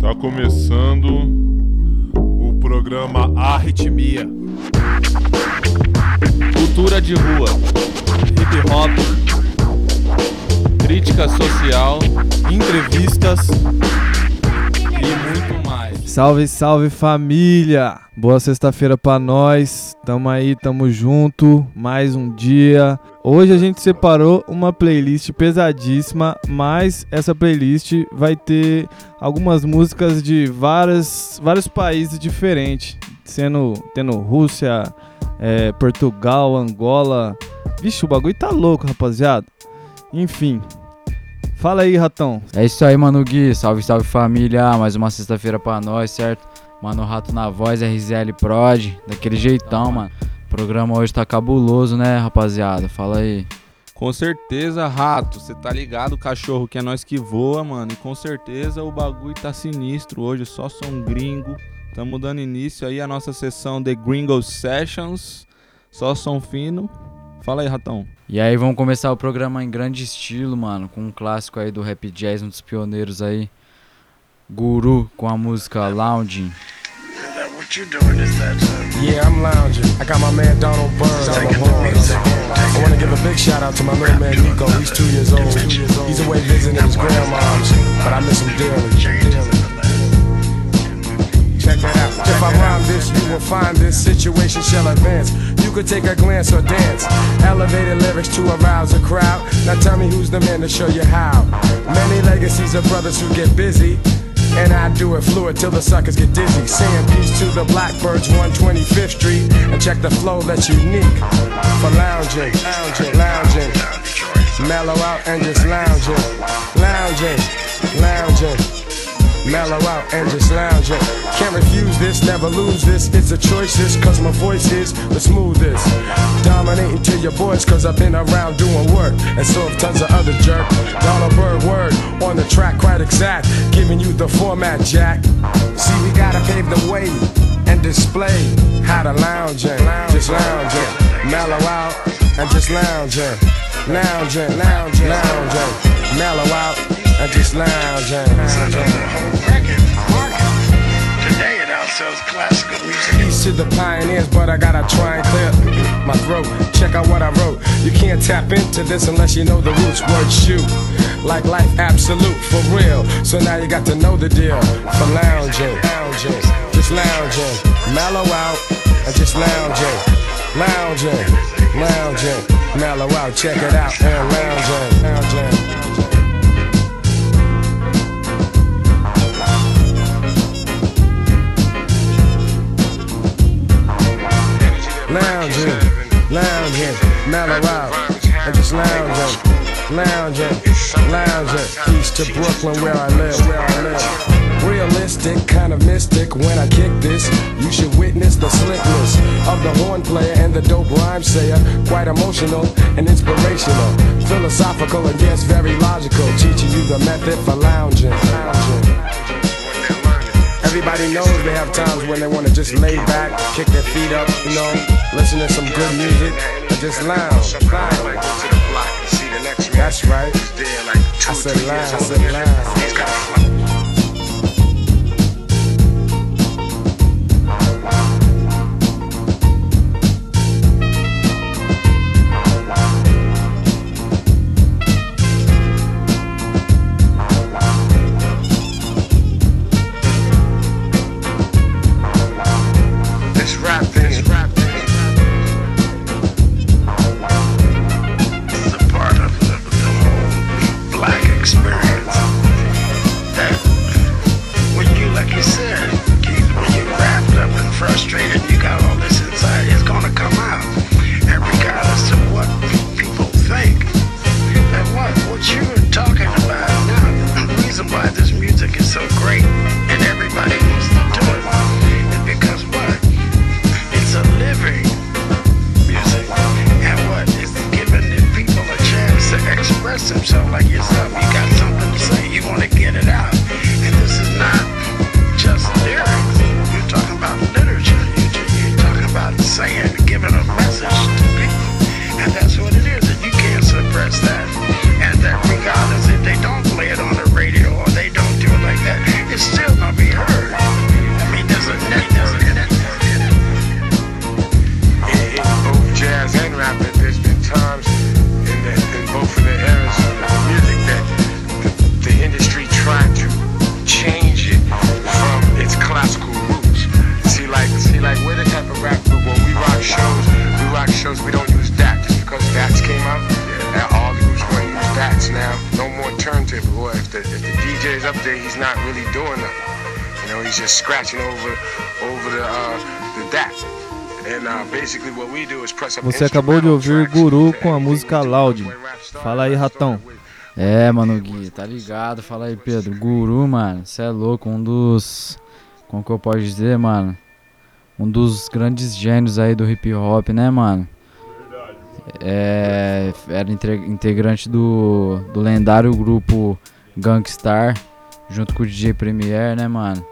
Tá começando o programa Arritmia. Cultura de rua, hip hop, crítica social, entrevistas. Salve, salve família! Boa sexta-feira pra nós. Tamo aí, tamo junto. Mais um dia. Hoje a gente separou uma playlist pesadíssima, mas essa playlist vai ter algumas músicas de várias, vários países diferentes, sendo tendo Rússia, é, Portugal, Angola. Vixe, o bagulho tá louco, rapaziada. Enfim. Fala aí, ratão. É isso aí, mano Gui. Salve, salve família. Mais uma sexta-feira pra nós, certo? Mano Rato na voz, RZL Prod. Daquele jeitão, mano. O programa hoje tá cabuloso, né, rapaziada? Fala aí. Com certeza, rato, você tá ligado, cachorro, que é nós que voa, mano. E com certeza o bagulho tá sinistro hoje, só som gringo. Tamo dando início aí à nossa sessão The Gringo Sessions. Só som fino. Fala aí, ratão. E aí, vamos começar o programa em grande estilo, mano. Com um clássico aí do rap jazz, um dos pioneiros aí. Guru, com a música Lounging. What you doing is that uh, Yeah, I'm lounging. I got my man Donald Burns on the horns. I want to give a big shout out to my little man Nico. He's two years old. He's away visiting his grandma's, but I miss him dearly. Check that out. If I rhyme this, you will find this situation shall advance. Could take a glance or dance. Elevated lyrics to arouse a crowd. Now tell me who's the man to show you how. Many legacies of brothers who get busy. And I do it fluid till the suckers get dizzy. Saying peace to the Blackbirds, 125th Street. And check the flow that's unique for lounging, lounging, lounging. Mellow out and just lounging, lounging, lounging. Mellow out and just lounging. Can't refuse this, never lose this. It's a choice, this, cause my voice is the smoothest. Dominating to your boys, cause I've been around doing work. And so have tons of other jerk. Donald Bird word on the track, quite exact. Giving you the format, Jack. See, we gotta pave the way and display how to lounging. Just lounging. Mellow out and just lounging. Lounging, lounging, lounging. Mellow out and just record market. Today it outsells classical music. Peace to the pioneers, but I gotta try and clear my throat. Check out what I wrote. You can't tap into this unless you know the roots. Word shoot. Like life absolute for real. So now you got to know the deal. For lounging, lounging, just lounging. Mellow out and just lounging. Lounging, lounging, mellow out, check it out, and lounging, lounging. Lounging, lounging, mellow out, and just lounging, lounging, lounging. East to Brooklyn where I live, where I live. Realistic, kind of mystic when I kick this. You should witness the slickness of the horn player and the dope rhyme sayer. Quite emotional and inspirational, philosophical and yes, very logical. Teaching you the method for lounging. lounging. Everybody knows they have times when they want to just lay back, kick their feet up, you know, listen to some good music, and just lounge. That's right. I said lounge. I said lounge. sent a message to people. And that's what it is, and you can't suppress that. And that regardless if they don't play it on the radio or they don't do it like that, it's still know, he's just scratching over over the uh, the uh, basically what we do is press up Você acabou de ouvir Guru com a música Loud. Fala aí, ratão. É, mano, Gui, tá ligado? Fala aí, Pedro. Guru, mano, cê é louco, um dos. Como que eu posso dizer, mano? Um dos grandes gênios aí do hip hop, né, mano? É. Era inte- integrante do, do lendário grupo Gangstar, junto com o DJ Premier, né, mano?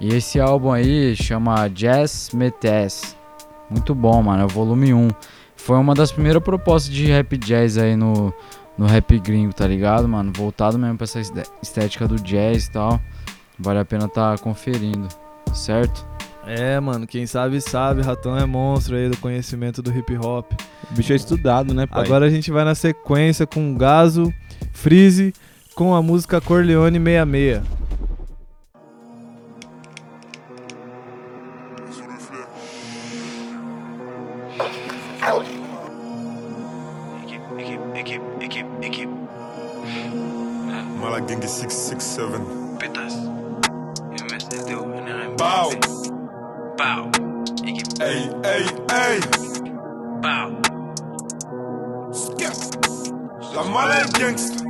E esse álbum aí chama Jazz Metes. Muito bom, mano, é o volume 1. Foi uma das primeiras propostas de rap jazz aí no, no rap gringo, tá ligado, mano? Voltado mesmo pra essa esté- estética do jazz e tal. Vale a pena tá conferindo, certo? É, mano, quem sabe sabe, ratão é monstro aí do conhecimento do hip hop. O bicho é estudado, né, pai? Agora a gente vai na sequência com Gaso, Freeze, com a música Corleone 66. Équipe, équipe, équipe, équipe. Mala Gang 667. Pétasse. MSDO, NRM. Pau. Pau. Hey, hey, hey. pau. La mala gangsta.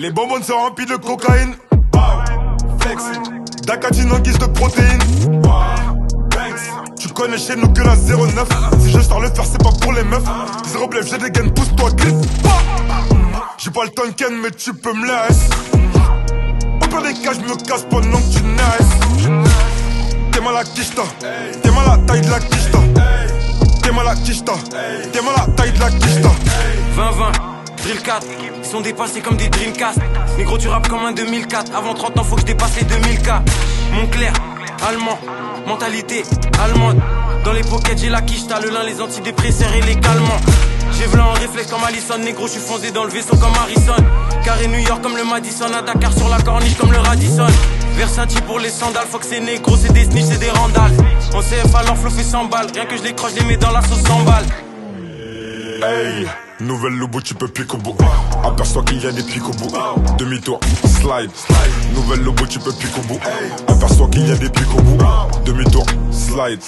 Les bonbons sont remplis de cocaïne. Flexing. Dacatine en guise de protéines. Tu connais chez nous que la 09. Si je sors le faire, c'est pas pour les meufs. Zéro blef, j'ai des gaines, pousse-toi, glisse. J'ai pas le temps de ken, mais tu peux me laisser. Au pire des cas, je me casse pendant que tu naisses. T'es mal à quicheta. T'es mal à taille de la quicheta. T'es mal à quicheta. T'es mal à taille de la quicheta. 20-20, Drill 4, ils sont dépassés comme des Dreamcast. Négro, tu rappes comme un 2004. Avant 30 ans, faut que je dépasse les 2000K. Montclair, allemand, mentalité allemande. Dans les pockets, j'ai la quiche, t'as le lin, les antidépresseurs et les calmants. J'ai v'là en réflexe comme Allison, négro, je suis foncé dans le vaisseau comme Harrison. Carré New York comme le Madison, à Dakar sur la corniche comme le Radisson. Versace pour les sandales, faut que c'est négro, c'est des snitch, c'est des randales. En CF alors flow fait 100 balles, rien que je les croche, je les mets dans la sauce 100 balles. Hey, nouvelle lobo, tu peux pique au bout. Aperçois qu'il y a des pics au bout. Demi-tour, slide. Nouvelle lobo, tu peux pique au bout. Aperçois qu'il y a des pics au bout. Demi-tour, slide.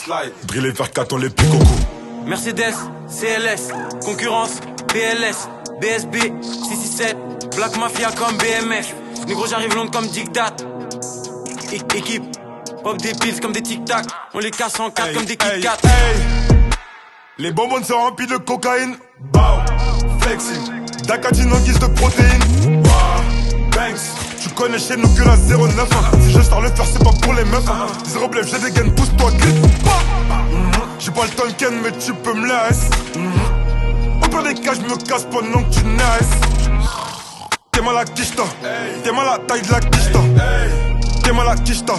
Driller vers 4, on les pique au cou. Mercedes, CLS, concurrence, BLS, BSB, 667, Black Mafia comme BMF. Négro, j'arrive long comme Dictat. Équipe, pop des pills comme des tic-tac. On les casse en quatre Hey, comme des Kit. Les bonbons sont remplis de cocaïne. Bow, flexing. Dacatine en guise de protéines. Banks. Tu connais chez nous que la 09. Si je sors le faire, c'est pas pour les meufs. Zéro blef, j'ai des gaines, pousse-toi, glisse. J'ai pas le temps de ken, mais tu peux me laisser. Au pire des cas, je me casse pendant que tu naisses. T'es mal à quicheta. T'es mal à taille de la quicheta. T'es mal à quicheta.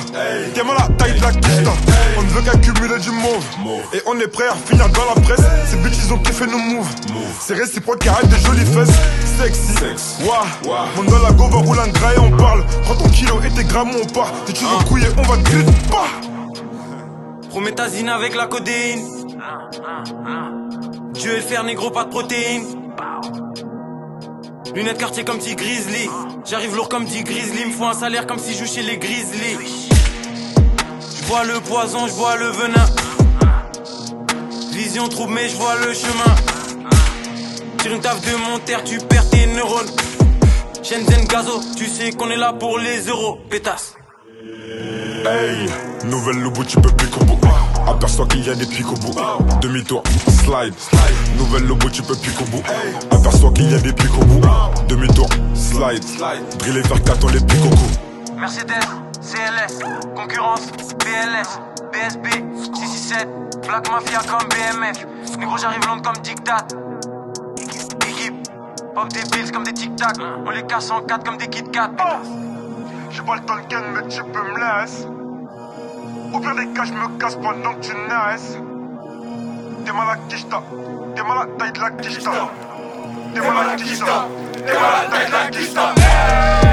T'es mal à taille de la quicheta. On ne veut qu'accumuler du mauve. Et on est prêt à finir dans la presse. Ces bitches, ils ont kiffé nos moves. C'est réciproque, arrête des jolies fesses. Sexy. Wouah. Monte dans la go, va rouler un gras et on parle. Prends ton kilo et tes grammes, on part. Si tu veux couiller, on va te. Bah. Prométhazine avec la codéine. Dieu le fer, négro, pas de protéines. Lunettes quartier comme petit Grizzly. J'arrive lourd comme dit Grizzly. Me faut un salaire comme si je chez les Grizzly. Je bois le poison, je bois le venin. Vision trouble, mais je vois le chemin. Tire une taf de mon terre, tu perds tes neurones. Shenzhen Gazo, tu sais qu'on est là pour les euros. Pétasse. Hey, nouvelle lobo, tu peux pique au bout. Aperçois qu'il y a des pics au bout. Demi-tour, slide. Nouvelle peux pique au bout. Aperçois qu'il y a des pics au bout. Demi-tour, slide. Driller vers 4, on les pique au cou. Mercedes, CLS, concurrence, BLS, BSB, 667, Black Mafia comme BMF. Négro, j'arrive long comme Dictat. Équipe, pop des pills comme des tic-tac. On les casse en quatre comme des Kit Kat. J'ai pas le temps de mais tu peux me laisser. Au pire des cas, je me casse pendant que tu naisses. T'es mal à quicheta. T'es mal à taille de la quicheta. T'es mal à quicheta. T'es mal à taille de la quicheta.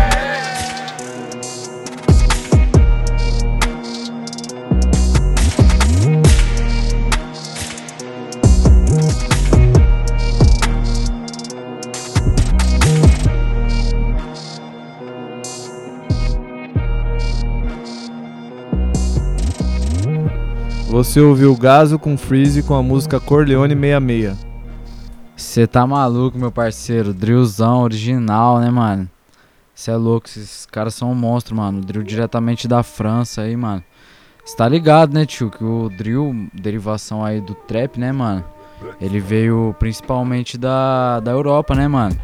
Você ouviu Gaso com Freeze com a música Corleone 66. Você tá maluco, meu parceiro. Drillzão original, né, mano? Você é louco, esses caras são um monstro, mano. Drill diretamente da França aí, mano. Você tá ligado, né, tio? Que o drill, derivação aí do trap, né, mano? Ele veio principalmente da, da Europa, né, mano?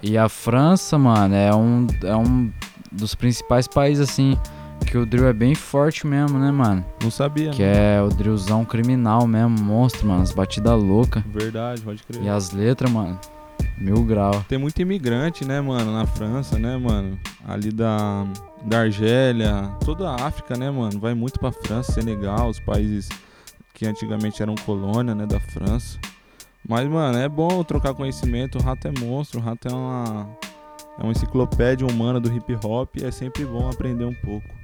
E a França, mano, é um, é um dos principais países, assim, que o drill é bem forte mesmo, né, mano? Não sabia. Que não. é o drillzão criminal mesmo, monstro, mano. As batidas loucas. Verdade, pode crer. E as letras, mano, mil grau. Tem muito imigrante, né, mano, na França, né, mano? Ali da, da Argélia, toda a África, né, mano? Vai muito pra França, Senegal, os países que antigamente eram colônia, né, da França. Mas, mano, é bom trocar conhecimento. O rato é monstro, o rato é uma, é uma enciclopédia humana do hip hop e é sempre bom aprender um pouco.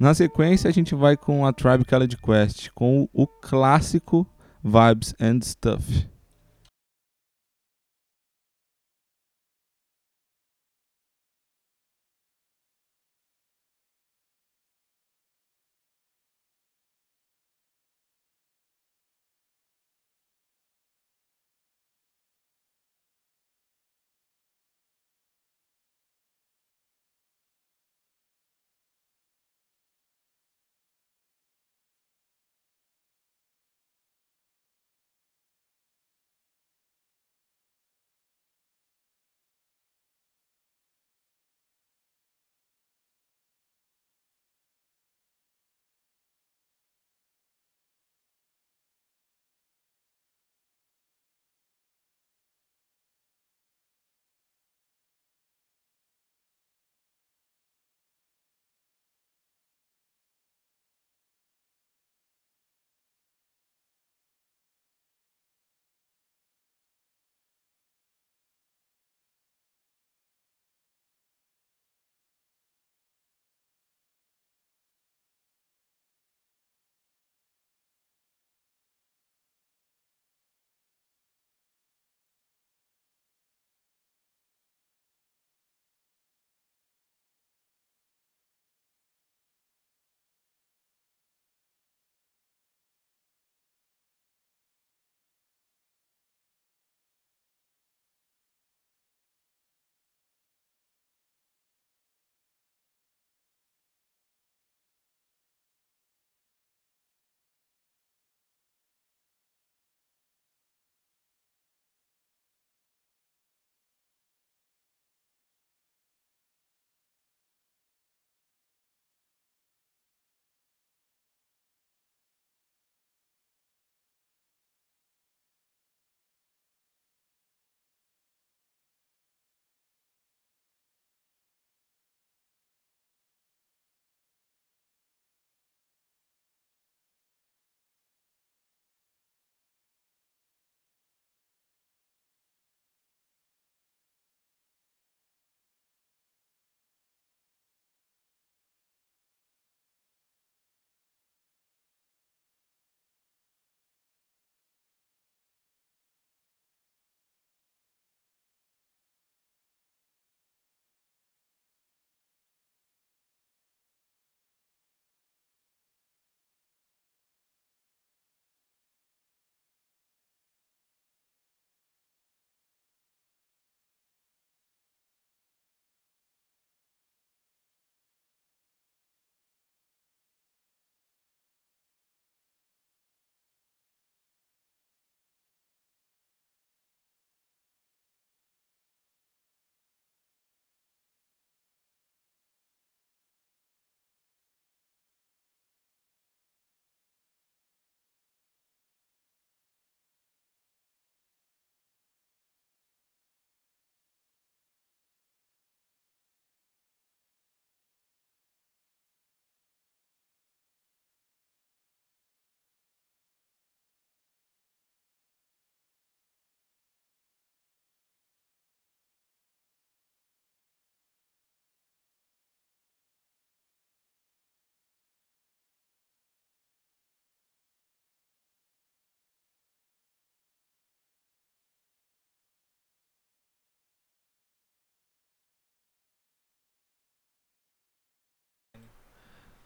Na sequência, a gente vai com a Tribe Called Quest, com o, clássico Vibes and Stuff.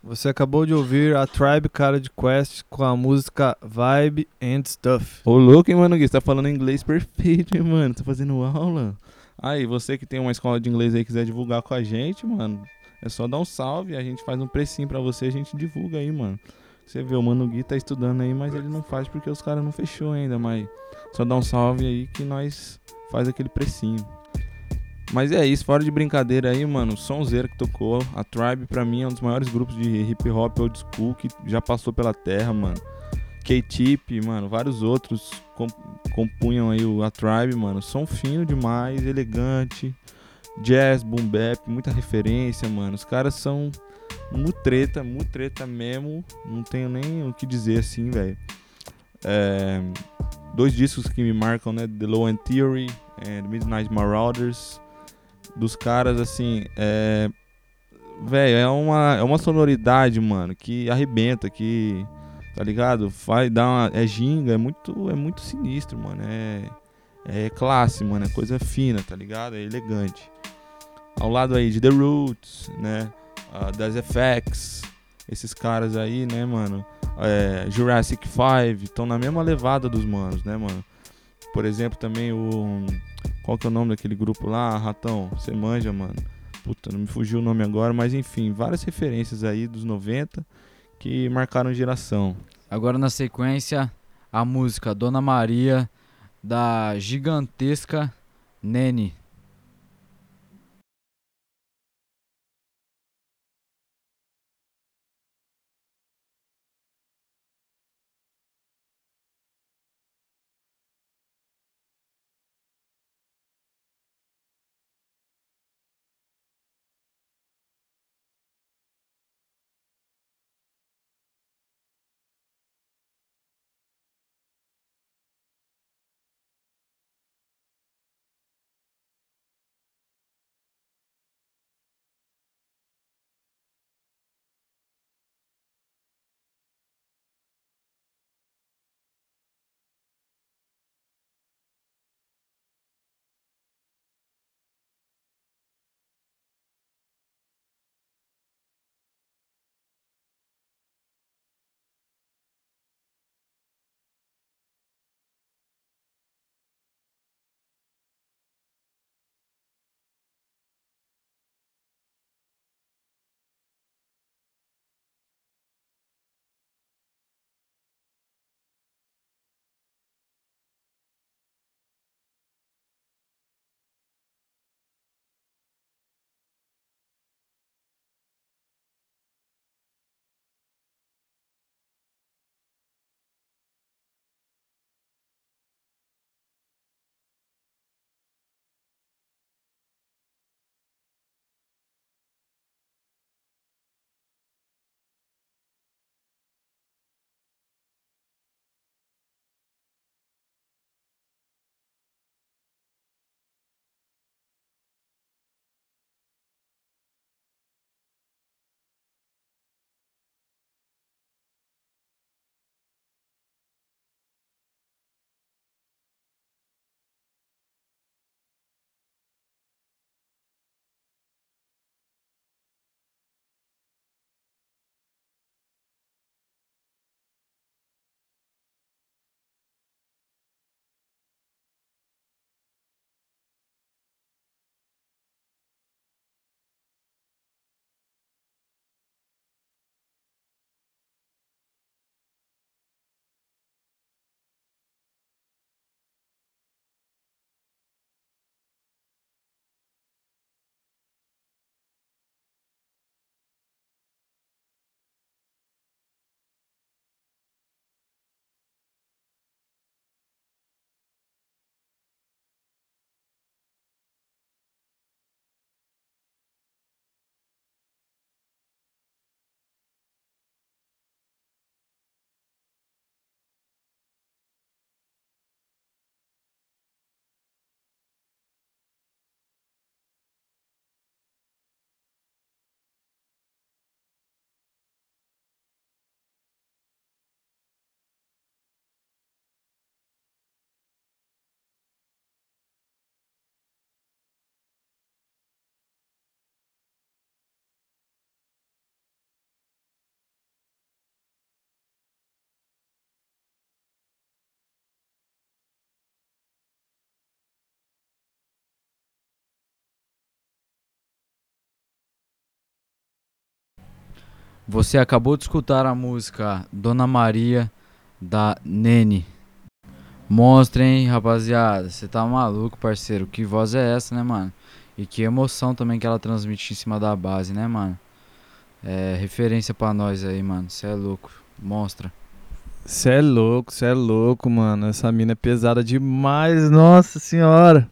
Você acabou de ouvir a Tribe Card Quest com a música Vibe and Stuff. Ô louco, hein, mano, Gui? Você tá falando inglês perfeito, hein, mano? Tá fazendo aula. Aí, você que tem uma escola de inglês aí e quiser divulgar com a gente, mano, é só dar um salve, a gente faz um precinho pra você, a gente divulga aí, mano. Você vê, o Mano Gui tá estudando aí, mas ele não faz porque os caras não fechou ainda, mas só dá um salve aí que nós faz aquele precinho. Mas é isso, fora de brincadeira aí, mano, Sonzeira que tocou, a Tribe pra mim é um dos maiores grupos de hip hop old school que já passou pela terra, mano. K-Tip, mano, vários outros com- compunham aí o, a Tribe, mano. Som fino demais, elegante, jazz, boom bap, muita referência, mano. Os caras são mutreta, mutreta mesmo. Não tenho nem o que dizer assim, velho. É, dois discos que me marcam, né? The Low End Theory e Midnight Marauders. Dos caras, assim, é. Velho, é uma, é uma sonoridade, mano, que arrebenta, que. Tá ligado? Vai dar uma. É ginga, é muito, é muito sinistro, mano. É. É classe, mano. É coisa fina, tá ligado? É elegante. Ao lado aí de The Roots, né? ah, das FX, esses caras aí, né, mano? É, Jurassic 5, estão na mesma levada dos manos, né, mano? Por exemplo, também o. Qual que é o nome daquele grupo lá? Ratão, você manja, mano. Puta, não me fugiu o nome agora, mas enfim, várias referências aí dos 90 que marcaram geração. Agora na sequência, a música Dona Maria da gigantesca Nene. Você acabou de escutar a música Dona Maria da Nene. Monstro, hein, rapaziada? Você tá maluco, parceiro? Que voz é essa, né, mano? E que emoção também que ela transmite em cima da base, né, mano? É referência pra nós aí, mano. Você é louco. Monstra. Cê é louco, cê é louco, mano. Essa mina é pesada demais, nossa senhora.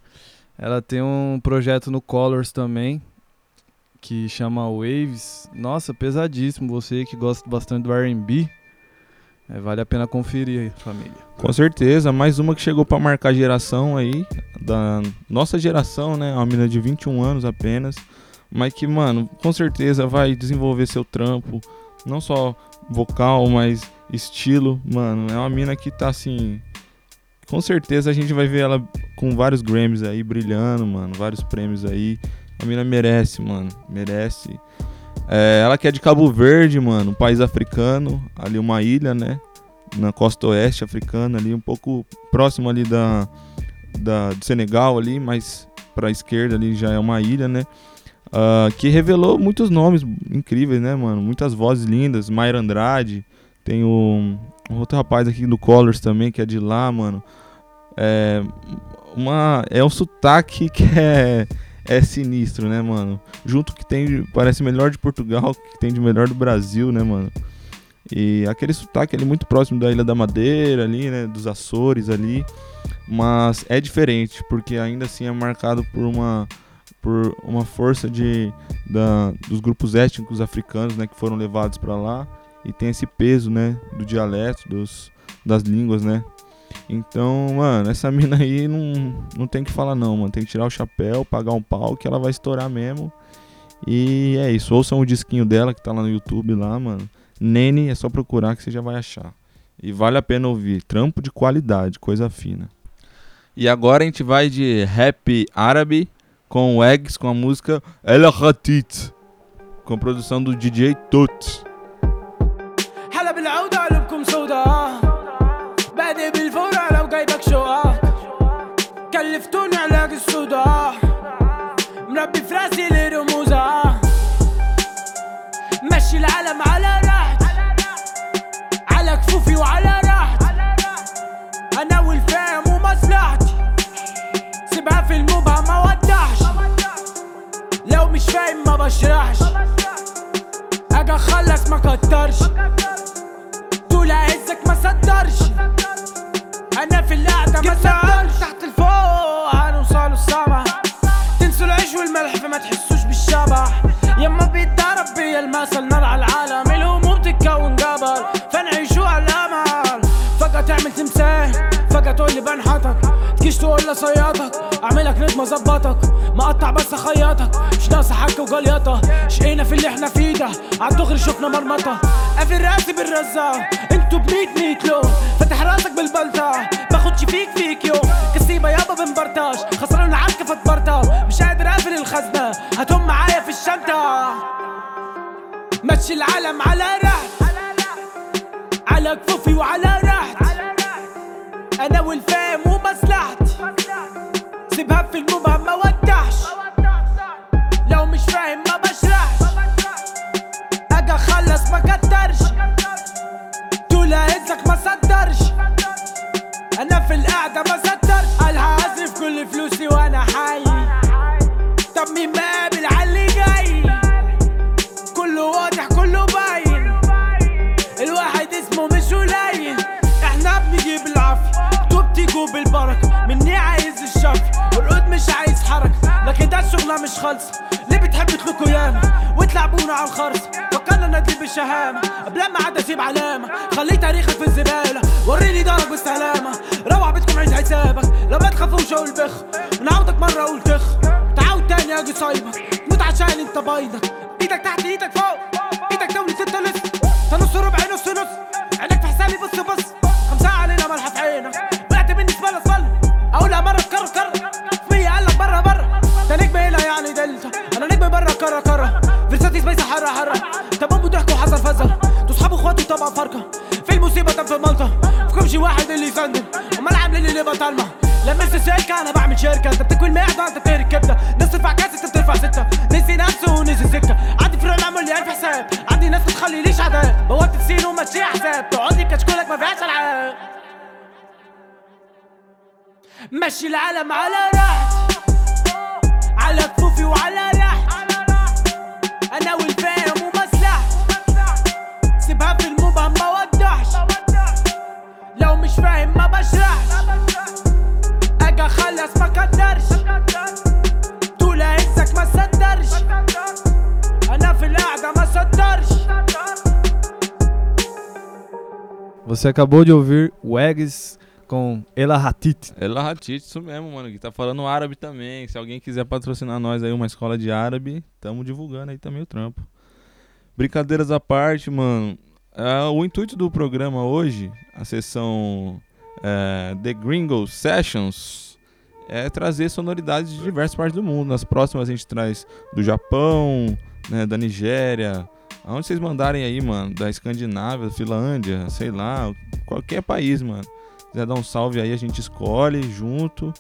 Ela tem um projeto no Colors também, que chama Waves. Nossa, pesadíssimo. Você que gosta bastante do R&B, é, vale a pena conferir aí, família. Com certeza, mais uma que chegou pra marcar geração aí, da nossa geração, né? Uma menina de 21 anos apenas, mas que, mano, com certeza vai desenvolver seu trampo, não só vocal, mas estilo, mano. É uma mina que tá assim. Com certeza a gente vai ver ela com vários Grammys aí brilhando, mano, vários prêmios aí. A mina merece, mano, merece. É, ela que é de Cabo Verde, mano, um país africano, ali uma ilha, né? Na costa oeste africana, ali um pouco próximo ali da, da do Senegal ali, mas pra esquerda ali já é uma ilha, né? Ah, que revelou muitos nomes incríveis, né, mano? Muitas vozes lindas. Mayra Andrade, tem o, um outro rapaz aqui do Colors também, que é de lá, mano. É, uma, é um sotaque que é, é sinistro, né, mano? Junto que tem, parece melhor de Portugal, que tem de melhor do Brasil, né, mano? E aquele sotaque ali muito próximo da Ilha da Madeira ali, né, dos Açores ali, mas é diferente, porque ainda assim é marcado por uma por uma força de da, dos grupos étnicos africanos, né, que foram levados para lá e tem esse peso, né, do dialeto, dos, das línguas, né? Então, mano, essa mina aí não, não tem que falar não, mano. Tem que tirar o chapéu, pagar um pau que ela vai estourar mesmo. E é isso. Ouçam o disquinho dela que tá lá no YouTube lá, mano. Nene, é só procurar que você já vai achar. E vale a pena ouvir. Trampo de qualidade, coisa fina. E agora a gente vai de rap árabe com o Eggs com a música El Khatit, com produção do DJ Tut. كلفتوني علاج الصداع مربي في راسي لرموزة مشي العالم على راحتي على كفوفي وعلى راحتي أنا والفهم ومصلحتي سيبها في الموبع ما ودعش. لو مش فاهم ما بشرحش. أجي اخلص ما كترش. طول عزك ما صدرش أنا في القعده ما صدرش تحت الفوق المثل نار على العالم الهموم تتكون جبل فنعيشوا على الامل فجأة تعمل تمثال فجأة تقول لي بنحتك تجيش تقول لي صيادك اعملك نجمة ظبطك مقطع بس اخيطك مش ناقصة حكة وجليطة شقينا في اللي إحنا فيه ده عالدغري شفنا مرمطة. قافل راسي بالرزة أنتوا بميت ميت لون. فاتح راسك بالبلطة باخدش فيك فيك يوم. كسيبة يابا بنبرطاش خسران العركة فاتبرطة مش قادر أقفل الخزنة هاتهم معايا في الشنطة. مشي العالم على راحتي على كفوفي وعلى راحتي أنا والفهم ومصلحتي. سيبها في المبهم ما ودعش لو مش فاهم ما بشرحش. أجي أخلص ما كترش. طول هزك ما صدرش. أنا في القعدة ما صدرش. قالها هصرف كل فلوسي وأنا حي. طب مين الشفي والقد مش عايز حركة لكن ده الشغلة مش خالصة ليه بتحب تلكوا ياما وتلعبونا على الخرص فكرنا ندي بالشهامة قبل ما عاد أسيب علامة خلي تاريخك في الزبالة. وريني دارك بالسلامة. روح بيتكم عيد حسابك. لو ما تخافوش أقول بخ. ونعودك مرة أقول تخ. تعاود تاني أجي صايبك موت عشان أنت بايدك إيدك تحت إيدك فوق. إيدك دولة ستة لسه نص ربع نص نص. عينك في حسابي بص بص. سبيسة حرة حرة. تمام ضحك وحصل فزل أنتوا صحاب اخواتي طبعا فرقة في المصيبة تم في الملطة فيكم شي واحد اللي يسندل امال عاملين اللي بطالمة لما السلكة أنا بعمل شركة. أنت بتاكل معدة أنت بتهري كبدة. ناس ترفع كاس أنت بترفع ستة. نسي نفسه ونسي سكة. عندي فرق العمل اللي عارف حساب. عندي ناس بتخليليش عذاب. بوابة سين وماشي حساب. تقعد لي كشكولك ما فيهاش ألعاب. مشي العالم على راحتي. على كفوفي وعلى انا والفاهم ومصلحتي سيبها في المبهم ما وضحش لو مش فاهم ما بشرحش اجي اخلص ما قدرش طول عزك ما صدرش انا في القعده ما صدرش Você acabou de ouvir Wags com Ela Hatit. Ela Hatite, isso mesmo, mano. Que tá falando árabe também. Se alguém quiser patrocinar nós aí, uma escola de árabe, tamo divulgando aí também o trampo. Brincadeiras à parte, mano. Ah, o intuito do programa hoje, a sessão é, The Gringo Sessions, é trazer sonoridades de diversas partes do mundo. Nas próximas a gente traz do Japão, né, da Nigéria, aonde vocês mandarem aí, mano, da Escandinávia, Finlândia, sei lá, qualquer país, mano. Quiser dar um salve aí, a gente escolhe junto.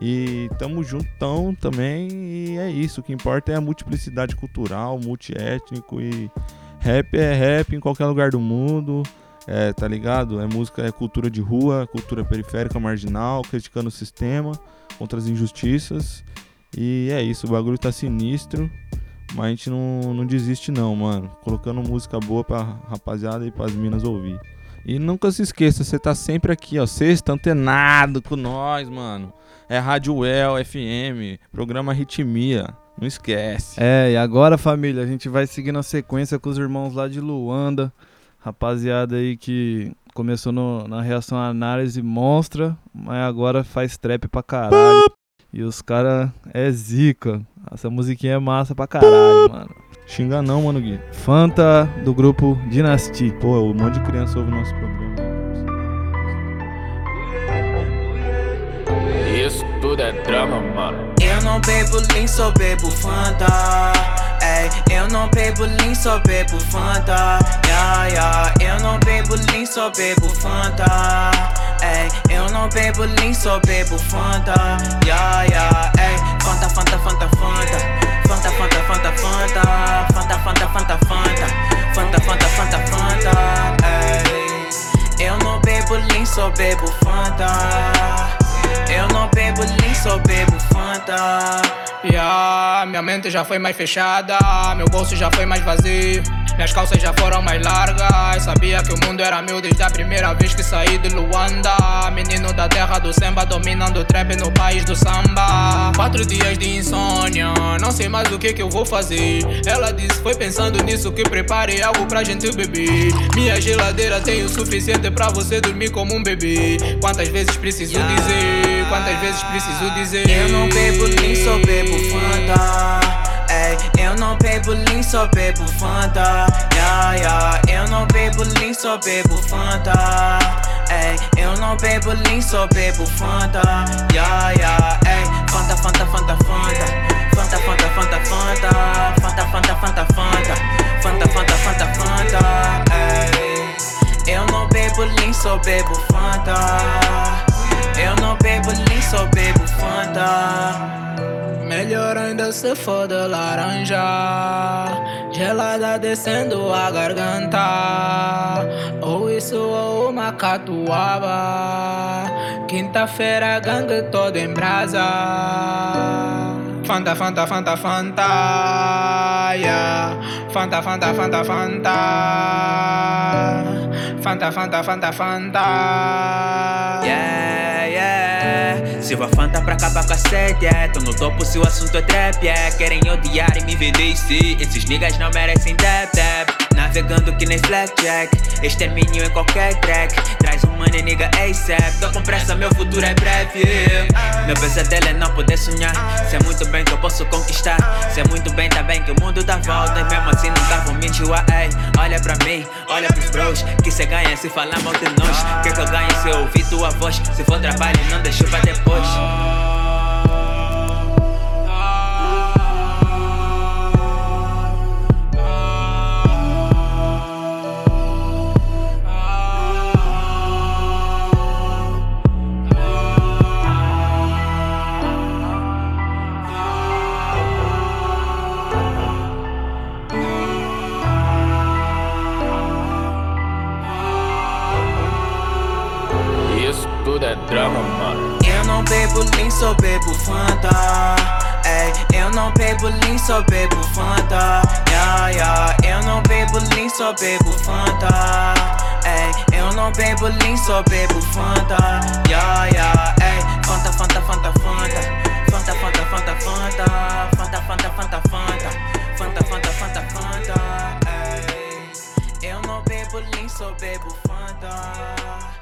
E tamo juntão também. E é isso. O que importa é a multiplicidade cultural, multiétnico. E rap é rap em qualquer lugar do mundo. É, tá ligado? É música, é cultura de rua, cultura periférica, marginal, criticando o sistema, contra as injustiças. E é isso, o bagulho tá sinistro. Mas a gente não, não desiste não, mano. Colocando música boa pra rapaziada e pras minas ouvir. E nunca se esqueça, você tá sempre aqui, ó. Sexta antenado com nós, mano. É Rádio Well FM, programa Ritmia. Não esquece. É, e agora, família, a gente vai seguir na sequência com os irmãos lá de Luanda. Rapaziada aí que começou no- na reação à análise monstra, mas agora faz trap pra caralho. E os cara é zica. Essa musiquinha é massa pra caralho, mano. Xinga não, mano, Gui. Fanta do grupo Dynasty. Pô, um monte de criança ouve nosso programa. Isso tudo é drama, mano. Eu não bebo lean, só bebo Fanta. Ei, eu não bebo lean, só bebo Fanta. Yeah, yeah. Eu não bebo lean, só bebo Fanta. Ei, eu não bebo lean, só bebo Fanta. Yeah, yeah. Ei, Fanta, Fanta, Fanta, Fanta. Fanta, Fanta, Fanta, Fanta. Fanta, Fanta, Fanta, Fanta. Fanta, Fanta, Fanta, Fanta. Eu não bebo lean, só bebo Fanta. Eu não bebo lean, só bebo Fanta. Yeah, minha mente já foi mais fechada, meu bolso já foi mais vazio. Minhas calças já foram mais largas. Que o mundo era meu desde a primeira vez que saí de Luanda. Menino da terra do samba, dominando o trap no país do samba. Quatro dias de insônia, não sei mais o que que eu vou fazer. Ela disse: Foi pensando nisso que preparei algo pra gente beber. Minha geladeira tem o suficiente pra você dormir como um bebê. Quantas vezes preciso dizer? Quantas vezes preciso dizer? Eu não bebo lean, só bebo Fanta. Ei, eu não bebo lean, só bebo Fanta. Yeah, yeah. Eu não bebo lean, só bebo Fanta. Ei, eu não bebo lean, só bebo Fanta. Yeah, yeah. Ei, Fanta, Fanta, Fanta, Fanta. Fanta, Fanta, Fanta, Fanta. Fanta, Fanta, Fanta, Fanta. Fanta, Fanta, Fanta, Fanta. Eu não bebo lean, só bebo Fanta. Eu não bebo lean, só bebo Fanta. Melhor ainda se for de laranja. Gelada descendo a garganta. Ou isso ou uma catuaba. Quinta-feira gangue todo em brasa. Fanta, Fanta, Fanta, Fanta yeah. Fanta, Fanta, Fanta, Fanta. Fanta, Fanta, Fanta, Fanta. Yeah, Silva Fanta pra acabar com a sede, é. Tô no topo se o assunto é trap, é. Querem odiar e me ver DC. Esses niggas não merecem deb, deb. Navegando que nem Blackjack. Extermínio em qualquer track. Traz um money, nigga, ASAP. Tô com pressa, meu futuro é breve. Meu pesadelo é não poder sonhar. Sei muito bem que eu posso conquistar. Sei muito bem também que o mundo dá volta. E mesmo assim nunca vou me enjoar, ei. Olha pra mim, olha pros bros. Que cê ganha se falar mal de nós. Que que eu ganho se eu ouvir tua voz? Se for trabalho, não deixo pra depois. Drama, mano. Eu não bebo lean, só bebo Fanta. Ei, eu não bebo lean, só bebo Fanta. Yeah, yeah. Eu não bebo lean, só bebo Fanta. Ei, eu não bebo lean, só bebo Fanta. Yeah, yeah. Ei, Fanta, Fanta, Fanta, Fanta. Fanta, Fanta, Fanta, Fanta. Fanta, Fanta, Fanta, Fanta. Fanta, Fanta, Fanta, Fanta. Ei, eu não bebo lean, só bebo Fanta.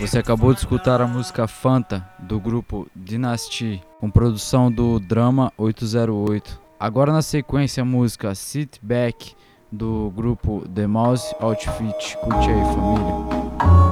Você acabou de escutar a música Fanta do grupo Dynasty, com produção do Drama 808. Agora na sequência a música Sit Back do grupo The Mouse Outfit. Curte aí, família.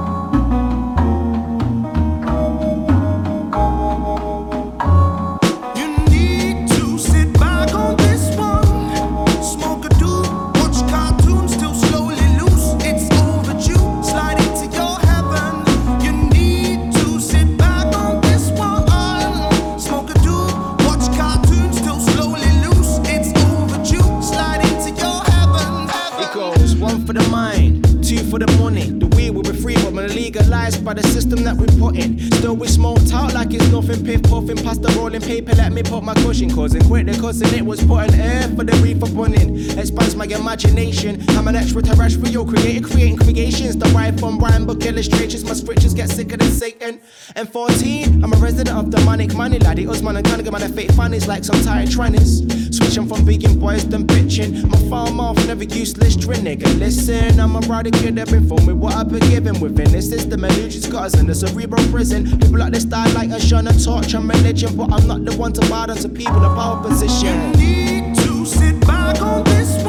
By the system that we put in. Still we smoked out like it's nothing. Piff puffing past the rolling paper. Let me put my cushion, cousin. Quit the cussing. It was putting air for the reefer bunning. Expands my imagination. I'm an extra extraterrestrial creator, creating creations derived from rhyme book illustrations. My scriptures get sicker than Satan. And 14, I'm a resident of the manic money laddie. Usman and Cunningham and I fake funnies like some tired trannies. Switching from vegan boys than bitching. My farm off, never useless trend nigga. Listen, I'm a rowdy kid that been with what I've been given within this system. Illusions got us in the cerebral prison. People like this style like a shun a torch and religion, but I'm not the one to bow to people in power position. need to sit back on this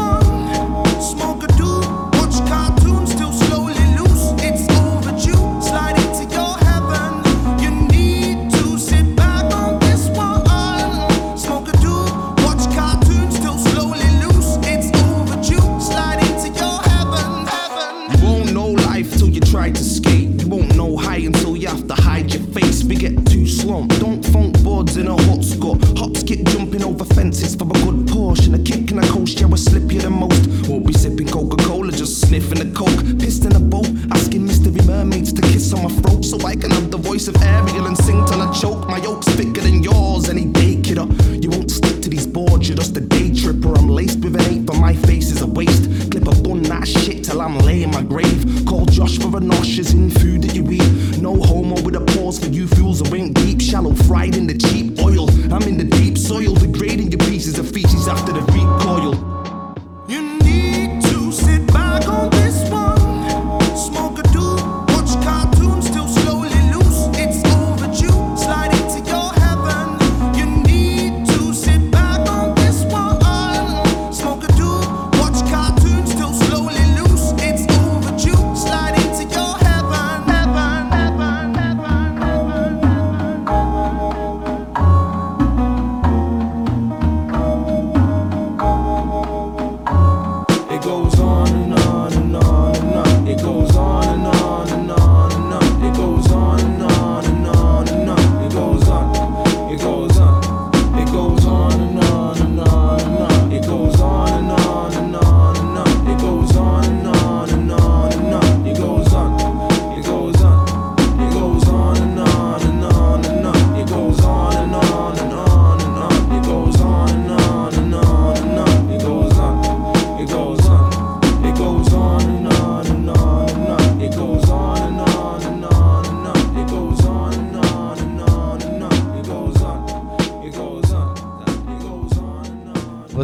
of Ariel and sing till I choke. My yoke's thicker than yours, any day, kiddo. You won't stick to these boards, you're just a day tripper. I'm laced with an eight, but my face is a waste. Clip a bun that shit till I'm laying my grave. Call Josh for a is in food that you eat. No homo with a pause for you fools who ain't deep. Shallow fried in the cheap oil. I'm in the deep soil, degrading your pieces of feces after the recoil.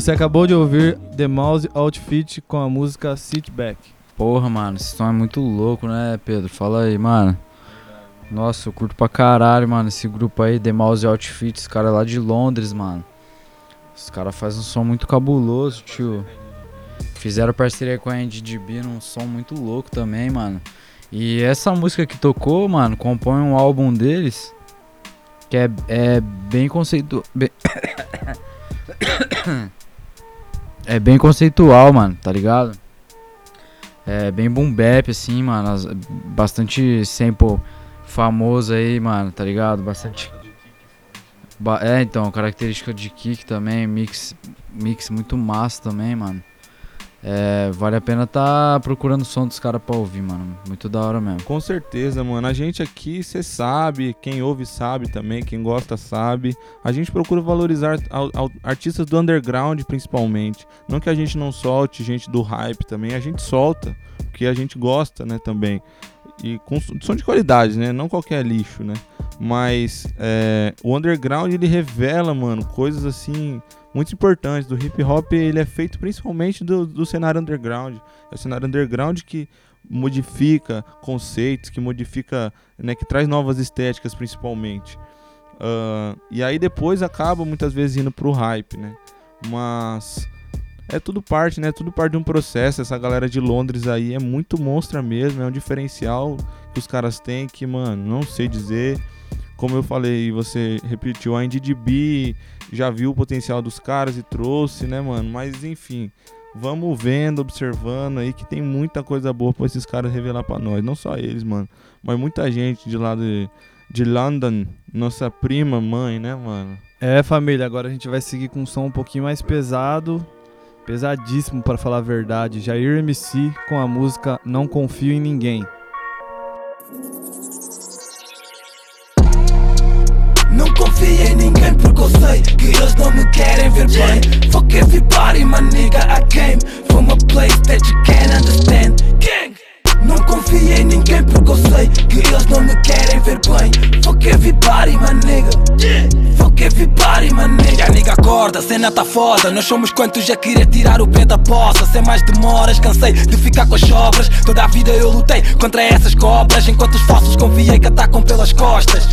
Você acabou de ouvir The Mouse Outfit com a música Sit Back. Porra, mano, esse som é muito louco, né, Pedro? Fala aí, mano. Nossa, eu curto pra caralho, mano, esse grupo aí, The Mouse Outfit, os caras lá de Londres, mano. Os caras fazem um som muito cabuloso, tio. Fizeram parceria com a NDB num som muito louco também, mano. E essa música que tocou, mano, compõe um álbum deles que é, é bem conceitual. é bem conceitual, mano, tá ligado? É bem boom bap, assim, mano. as- Bastante sample famoso aí, mano, tá ligado? Bastante. Ba- é, então, característica de kick também, mix, mix muito massa também, mano. É, vale a pena tá procurando o som dos caras pra ouvir, mano. Muito da hora mesmo. Com certeza, mano. A gente aqui, você sabe, quem ouve sabe também, quem gosta sabe. A gente procura valorizar artistas do underground, principalmente. Não que a gente não solte gente do hype também, a gente solta, porque a gente gosta, né, também. E com som de qualidade, né? Não qualquer lixo, né? Mas é, o underground ele revela, mano, coisas assim muito importantes. Do hip hop ele é feito principalmente do, do cenário underground. É o cenário underground que modifica conceitos, que modifica, né, que traz novas estéticas principalmente. Ah, e aí depois acaba muitas vezes indo pro hype, né? Mas é tudo parte, né? Tudo parte de um processo. Essa galera de Londres aí é muito monstra mesmo, é um diferencial que os caras têm que, mano, não sei dizer. Como eu falei, você repetiu, a NDB já viu o potencial dos caras e trouxe, né, mano? Mas enfim, vamos vendo, observando aí que tem muita coisa boa pra esses caras revelar pra nós. Não só eles, mano, mas muita gente de lá de, de London, nossa prima mãe, né, mano? É, família, agora a gente vai seguir com um som um pouquinho mais pesado, pesadíssimo pra falar a verdade. Jair MC com a música Não Confio em Ninguém. Não confio em ninguém porque eu sei que eles não me querem ver bem. Fuck everybody, my nigga, I came from a place that you can't understand. Gang! Não confio em ninguém porque eu sei que eles não me querem ver bem. Fuck everybody, my nigga. Fuck everybody, my nigga. Yeah, nigga, acorda, cena tá foda. Nós somos quantos a querer tirar o pé da poça. Sem mais demoras, cansei de ficar com as sobras. Toda a vida eu lutei contra essas cobras. Enquanto os falsos confiei que atacam pelas costas.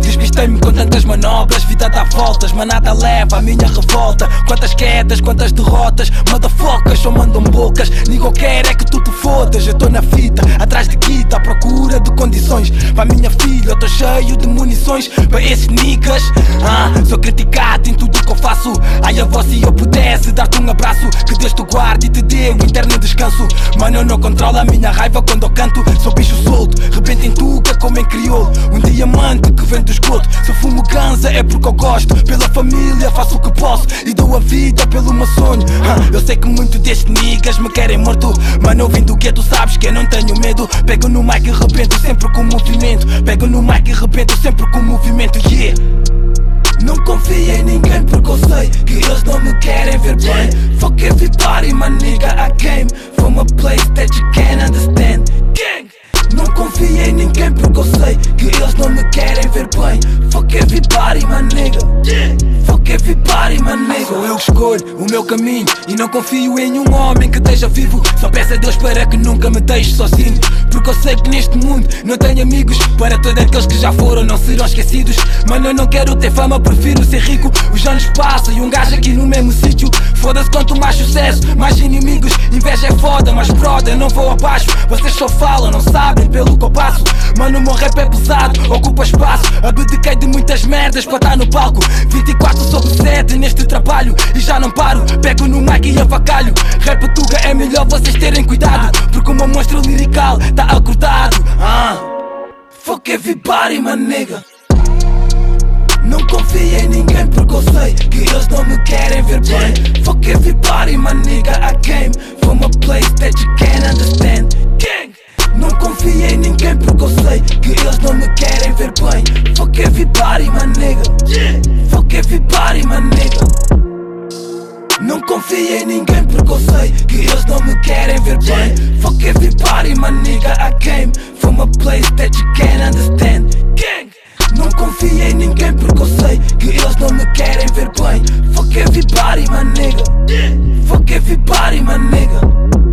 Despistei-me com tantas manobras, vida dá voltas, mas nada leva a minha revolta. Quantas quedas, quantas derrotas, motherfuckers só mandam bocas. Ninguém quer é que tu te fodas. Eu tô na atrás de guita, à procura de condições. Para minha filha, eu tô cheio de munições. Para esses niggas, ah, sou criticado em tudo que eu faço. Ai, a voz se eu pudesse dar-te um abraço, que Deus te guarde e te dê um interno descanso. Mano, eu não controlo a minha raiva quando eu canto. Sou bicho solto, rebento em tuga como em crioulo. Um diamante que vem do esgoto. Se eu fumo ganza é porque eu gosto. Pela família faço o que posso e dou a vida pelo meu sonho. Ah, eu sei que muito destes niggas me querem morto. Mano, eu vim do gueto, sabes que eu não tenho medo. Pego no mic e rebento sempre com movimento. Pego no mic e rebento sempre com movimento. Yeah. Não confio em ninguém porque eu sei que eles não me querem ver bem. Fuck everybody, my nigga. I came from a place that you can't understand. Gang! Não confio em ninguém porque eu sei que eles não me querem ver bem. Fuck everybody, my nigga. Fuck everybody, my nigga. Sou eu que escolho o meu caminho e não confio em um homem que esteja vivo. Só peço a Deus para que nunca me deixe sozinho. Porque eu sei que neste mundo não tenho amigos. Para todos aqueles que já foram, não serão esquecidos. Mano, eu não quero ter fama, prefiro ser rico. Os anos passam e um gajo aqui no mesmo sítio. Foda-se quanto mais sucesso, mais inimigos. Inveja é foda, mas brother, não vou abaixo. Vocês só falam, não sabem pelo que eu passo. Mano, meu rap é pesado, ocupa espaço. Abdiquei de muitas merdas para estar no palco. 24 sobre 7 neste trabalho e já não paro. Pego no mic e avacalho. Rap tuga é melhor vocês terem cuidado. Porque o meu monstro lirical tá acordado. Ah. Fuck everybody, my nigga. Não confio em ninguém porque eu sei que eles não me querem ver bem. Fuck everybody, my nigga. I came from a place that you can't understand. Gang! Não confio em ninguém porque eu sei que eles não me querem ver bem. Fuck everybody, my nigga. Fuck everybody, my nigga. Não confio em ninguém porque eu sei que eles não me querem ver bem. Fuck everybody, my nigga. I came from a place that you can't understand. Gang! Não confio em ninguém porque eu sei que eles não me querem ver bem. Fuck everybody, my nigga. Fuck everybody, my nigga.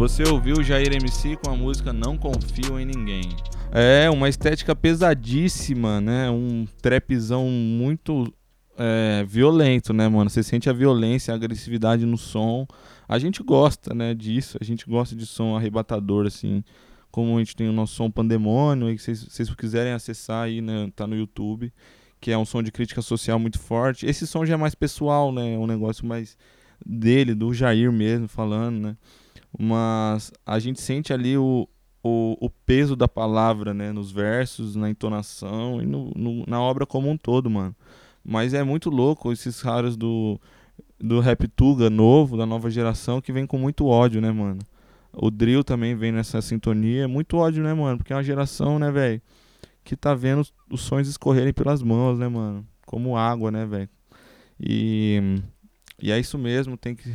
Você ouviu Jair MC com a música Não Confio em Ninguém. É, uma estética pesadíssima, né? Um trapzão muito é, violento, né, mano? Você sente a violência, a agressividade no som. A gente gosta, né, disso. A gente gosta de som arrebatador, assim. Como a gente tem o nosso som Pandemônio, aí se vocês quiserem acessar aí, né, tá no YouTube, que é um som de crítica social muito forte. Esse som já é mais pessoal, né? É um negócio mais dele, do Jair mesmo, falando, né? Mas a gente sente ali o, o, o peso da palavra, né? Nos versos, na entonação e no, no- na obra como um todo, mano. Mas é muito louco esses caras do, do rap Tuga novo, da nova geração, que vem com muito ódio, né, mano? O Drill também vem nessa sintonia. Muito ódio, né, mano? Porque é uma geração, né, velho? Que tá vendo os, os sonhos escorrerem pelas mãos, né, mano? Como água, né, velho? E, e é isso mesmo, tem que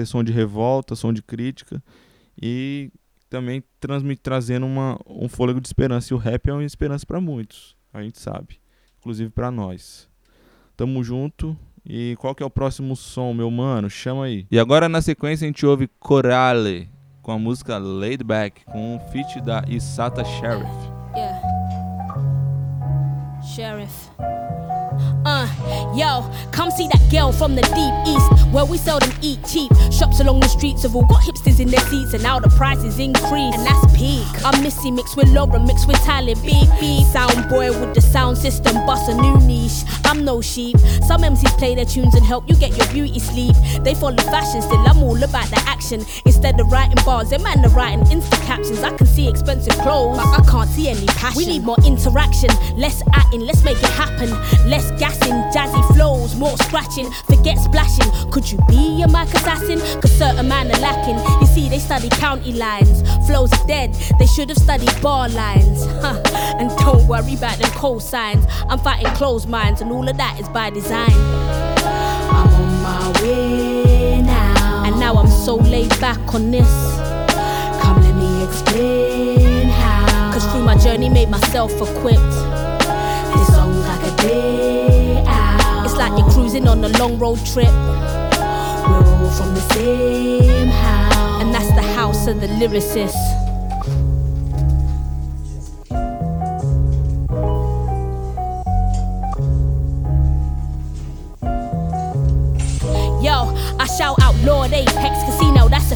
ter som de revolta, som de crítica e também transmi- trazendo uma, um fôlego de esperança. E o rap é uma esperança pra muitos, a gente sabe, inclusive pra nós. Tamo junto. E qual que é o próximo som, meu mano? Chama aí. E agora na sequência a gente ouve Corale com a música Laid Back com um feat da Isata Sheriff. Yeah. Sheriff. Uh, yo, come see that girl from the deep east where we seldom eat cheap. Shops along the streets have all got hipsters in their seats, and now the prices increase, and that's peak. I'm Missy mixed with Laura, mixed with Tally, beep beep. Sound boy with the sound system, bust a new niche. I'm no sheep. Some MCs play their tunes and help you get your beauty sleep. They follow fashion, still I'm all about the action. Instead of writing bars, them man are writing Insta captions. I can see expensive clothes, but I can't see any passion. We need more interaction, less acting, let's make it happen. Less gassing, jazzy flows, more scratching, forget splashing. Could you be a mic assassin? Cause certain man are lacking. You see, they study county lines, flows are dead, they should have studied bar lines. Huh. And don't worry about them cosigns. I'm fighting closed minds, and all of that is by design. I'm on my way now. And now I'm so laid back on this. Come, let me explain how. Cause through my journey, made myself equipped. This song's like a day out. It's like you're cruising on a long road trip. We're all from the same house. And that's the house of the lyricist. Yo, I shout out Lord Apex a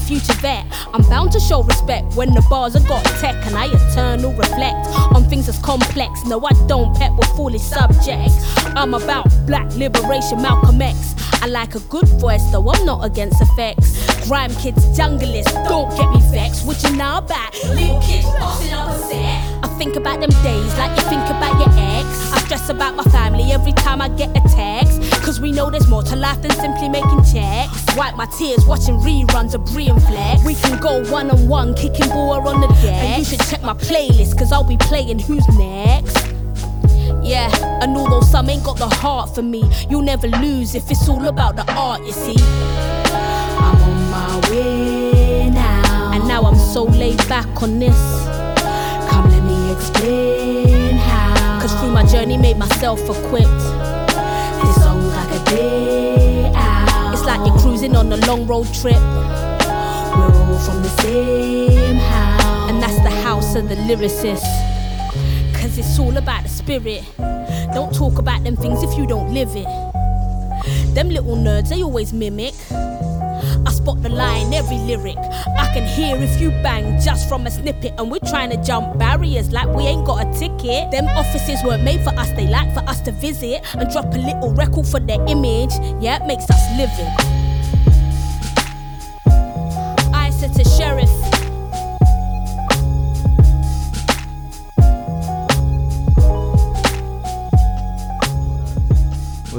future vet. I'm bound to show respect when the bars have got tech and I eternal reflect on things that's complex. No, I don't pet with foolish subjects. I'm about black liberation, Malcolm X. I like a good voice, though I'm not against effects. Grime kids, junglist, don't get me vexed. What you know about little kids bossing up a set? I think about them days like you think about your ex. I stress about my family every time I get a text. Cause we know there's more to life than simply making checks. Wipe my tears watching reruns of Brie and Flex. We can go one on one, kicking ball on the deck. And you should check my playlist, cause I'll be playing who's next. Yeah, and although some ain't got the heart for me, you'll never lose if it's all about the art, you see. I'm on my way now. And now I'm so laid back on this. Come, let me explain how. Cause through my journey, made myself equipped. This song's like a day out. It's like you're cruising on a long road trip. We're all from the same house. And that's the house of the lyricist. It's all about the spirit. Don't talk about them things if you don't live it. Them little nerds, they always mimic. I spot the line every lyric. I can hear if you bang just from a snippet. And we're trying to jump barriers like we ain't got a ticket. Them offices weren't made for us, they like for us to visit and drop a little record for their image. Yeah, it makes us livid.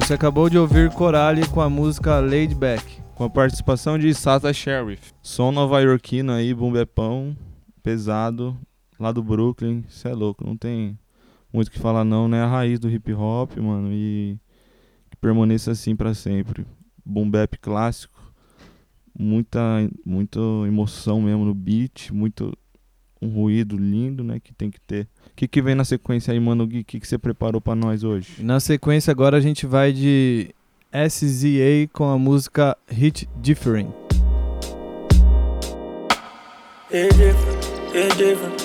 Você acabou de ouvir Coralie com a música Laid Back. Com a participação de Sata Sheriff. Som nova-iorquino aí, bumbepão, pesado, lá do Brooklyn. Cê é louco, não tem muito o que falar não, né? A raiz do hip hop, mano, e que permaneça assim pra sempre. Boom bap clássico, muita, muita emoção mesmo no beat, muito um ruído lindo, né, que tem que ter. O que, que vem na sequência aí, mano Gui? O que, que você preparou pra nós hoje? Na sequência agora a gente vai de SZA com a música Hit Different. It's different, different,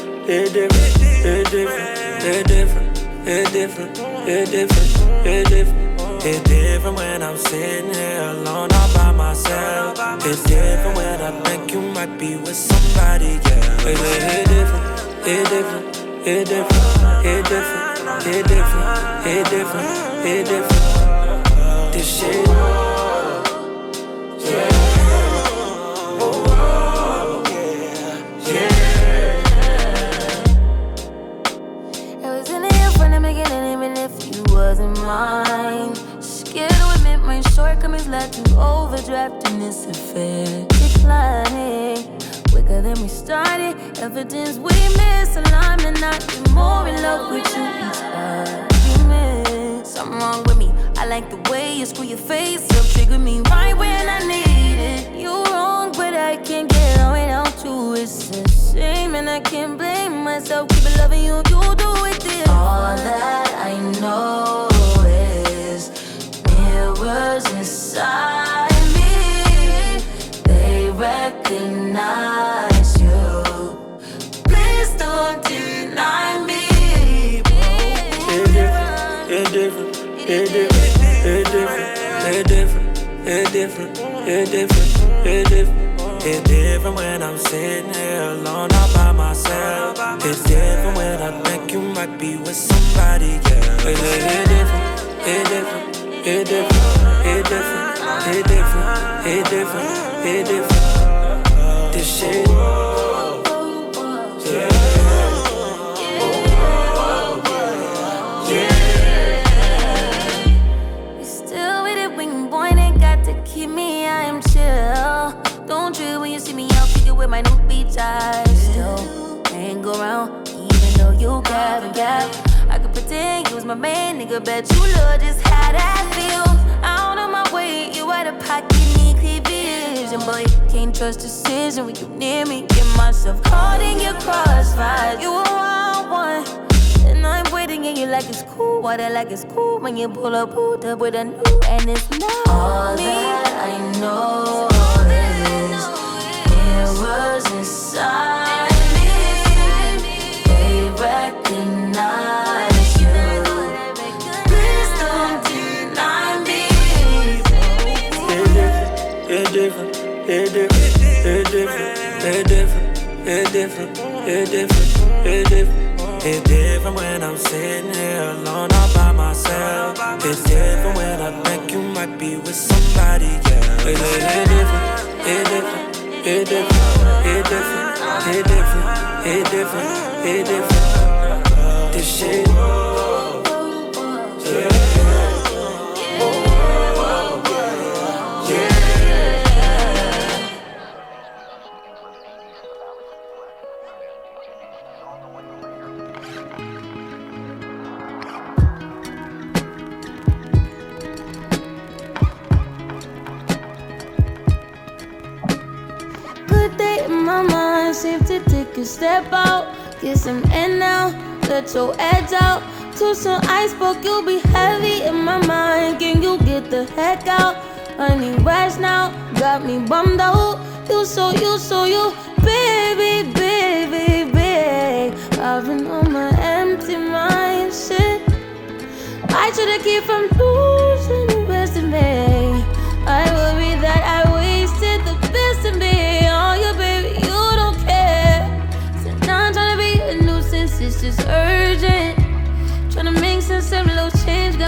different, different, different, different, different, different. When I'm sitting here alone by myself. It's different when I think you might be with somebody, yeah. It's, it's different, it's different, it's different, it's different, it's different, it's different, it's different. This shit. Yeah. Like to overdraft in this affair. Declining quicker than we started. Evidence we misalignment, not be more in love with you each argument. Something wrong with me. I like the way you screw your face up, trigger me right when I need it. You wrong, but I can't get on without you. It's a shame, and I can't blame myself. Keep loving you, you do it this. All that I know mirrors inside me. They recognize you. Please don't deny me. It different, it different, it different, it different, it different, it different, it different. It's different It's different when I'm sitting here alone all by myself. It's different when I think you might be with somebody else. It, it, it different, it different, it different, it different, it different, it different, it different. This shit. You still with it when you born ain't got to keep me, I am chill. Don't trip when you see me out, figure with my new beach eyes. Still hang around, even though you gab and gab. I you was my man, nigga. Bet you love just how that feels. Out of my way, you out of pocket, need clear vision. Boy, can't trust decision when you near me. Get myself caught in your crossfire. You a wild one. And I'm waiting and you like it's cool. Water like it's cool when you pull up, pulled up with a new and it's not all me. that I know is mirrors inside me. They recognize It different, it different, it different, it different, it different, it different, it different. It's different when I'm sitting here alone all by myself. It's different when I think you might be with somebody else. It, it, it different, it different, it different, it different, it different, it different, it different. This shit. Good step out. Get some air now, let your edge out. To some iceberg, you'll be heavy in my mind. Can you get the heck out? Need rest now, got me bummed out. You so, you so, you, baby, baby, baby. I've been on my empty mind, shit. I should've keep from losing the rest of me. I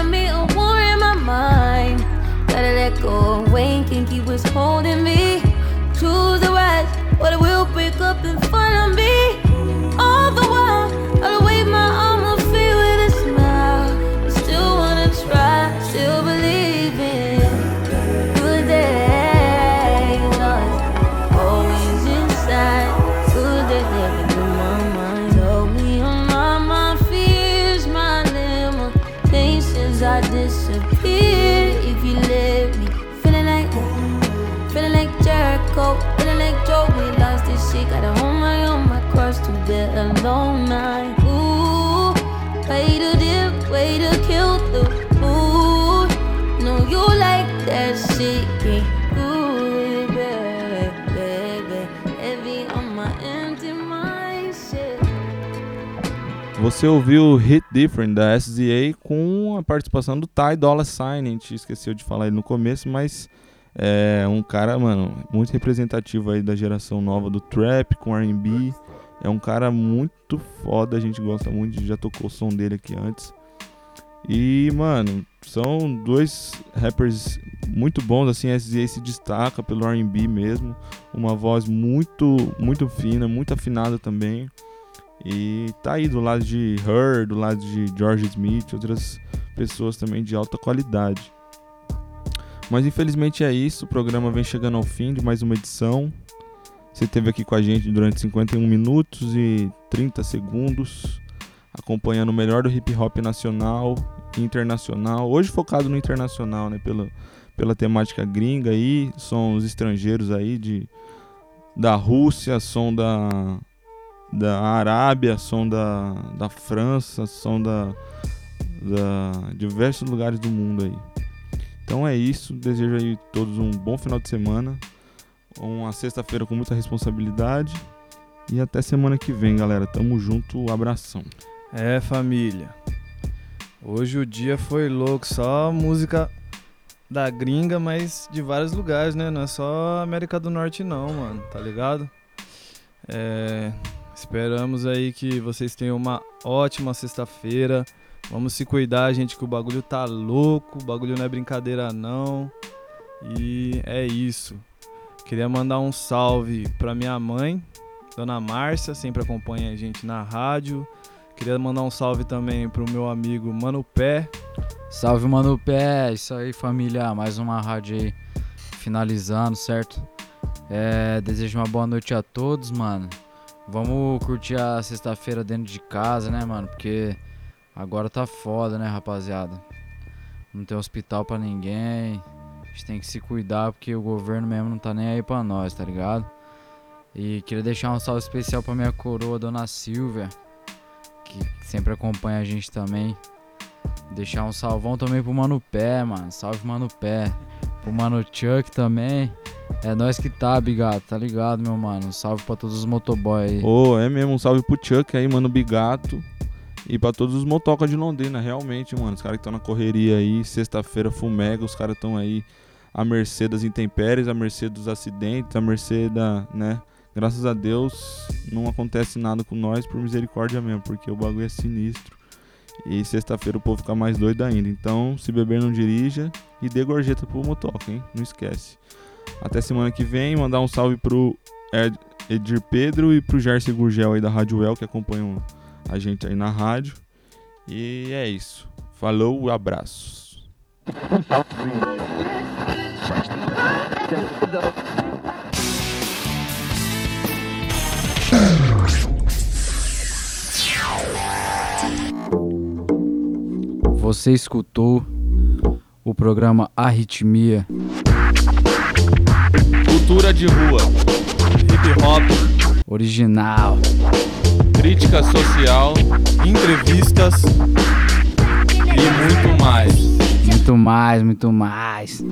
got me a war in my mind. Gotta let go away, can't keep what's holding me. Choose the right, or it will break up in front Você ouviu Hit Different da SZA com a participação do Ty Dolla Sign. A gente esqueceu de falar ele no começo, mas é um cara, mano, muito representativo aí da geração nova do trap com R&B. É um cara muito foda, a gente gosta muito, já tocou o som dele aqui antes. E, mano, são dois rappers muito bons, assim, a SZA se destaca pelo R&B mesmo, uma voz muito, muito fina, muito afinada também. E tá aí do lado de Her, do lado de George Smith, outras pessoas também de alta qualidade. Mas infelizmente é isso, o programa vem chegando ao fim de mais uma edição. Você esteve aqui com a gente durante 51 minutos e 30 segundos, acompanhando o melhor do hip hop nacional e internacional. Hoje focado no internacional, né? Pela, pela temática gringa aí, sons estrangeiros aí de da Rússia, som da da Arábia, som da, da França, som da, da diversos lugares do mundo aí. Então é isso, desejo aí todos um bom final de semana, uma sexta-feira com muita responsabilidade e até semana que vem, galera. Tamo junto, abração. É, família. Hoje o dia foi louco, só música da gringa, mas de vários lugares, né? Não é só América do Norte não, mano, tá ligado? É, esperamos aí que vocês tenham uma ótima sexta-feira. Vamos se cuidar, gente, que o bagulho tá louco, o bagulho não é brincadeira não. E é isso. Queria mandar um salve pra minha mãe, Dona Márcia, sempre acompanha a gente na rádio. Queria mandar um salve também pro meu amigo Mano Pé. Salve, Mano Pé. Isso aí, família. Mais uma rádio aí finalizando, certo? É, desejo uma boa noite a todos, mano. Vamos curtir a sexta-feira dentro de casa, né, mano? Porque agora tá foda, né, rapaziada? Não tem hospital pra ninguém. A gente tem que se cuidar porque o governo mesmo não tá nem aí pra nós, tá ligado? E queria deixar um salve especial pra minha coroa, Dona Silvia, que sempre acompanha a gente também. Deixar um salvão também pro Mano Pé, mano. Salve, Mano Pé. Pro Mano Chuck também. É nós que tá, Bigato, tá ligado, meu mano? Um salve pra todos os motoboy aí. Ô, é mesmo, um salve pro Chuck aí, mano, Bigato. E pra todos os motocas de Londrina, realmente, mano. Os caras que estão na correria aí, sexta-feira, fumega, os caras estão aí à mercê das intempéries, à mercê dos acidentes, à mercê da, né? Graças a Deus não acontece nada com nós por misericórdia mesmo, porque o bagulho é sinistro. E sexta-feira o povo fica mais doido ainda. Então, se beber, não dirija e dê gorjeta pro motoca, hein? Não esquece. Até semana que vem, mandar um salve pro Ed- Edir Pedro e pro Gerson Gurgel aí da Rádio El, que acompanham a gente aí na rádio. E é isso. Falou, abraços. Você escutou o programa Arritmia. Cultura de rua, hip hop, Original. crítica social, entrevistas e muito mais. Muito mais, muito mais.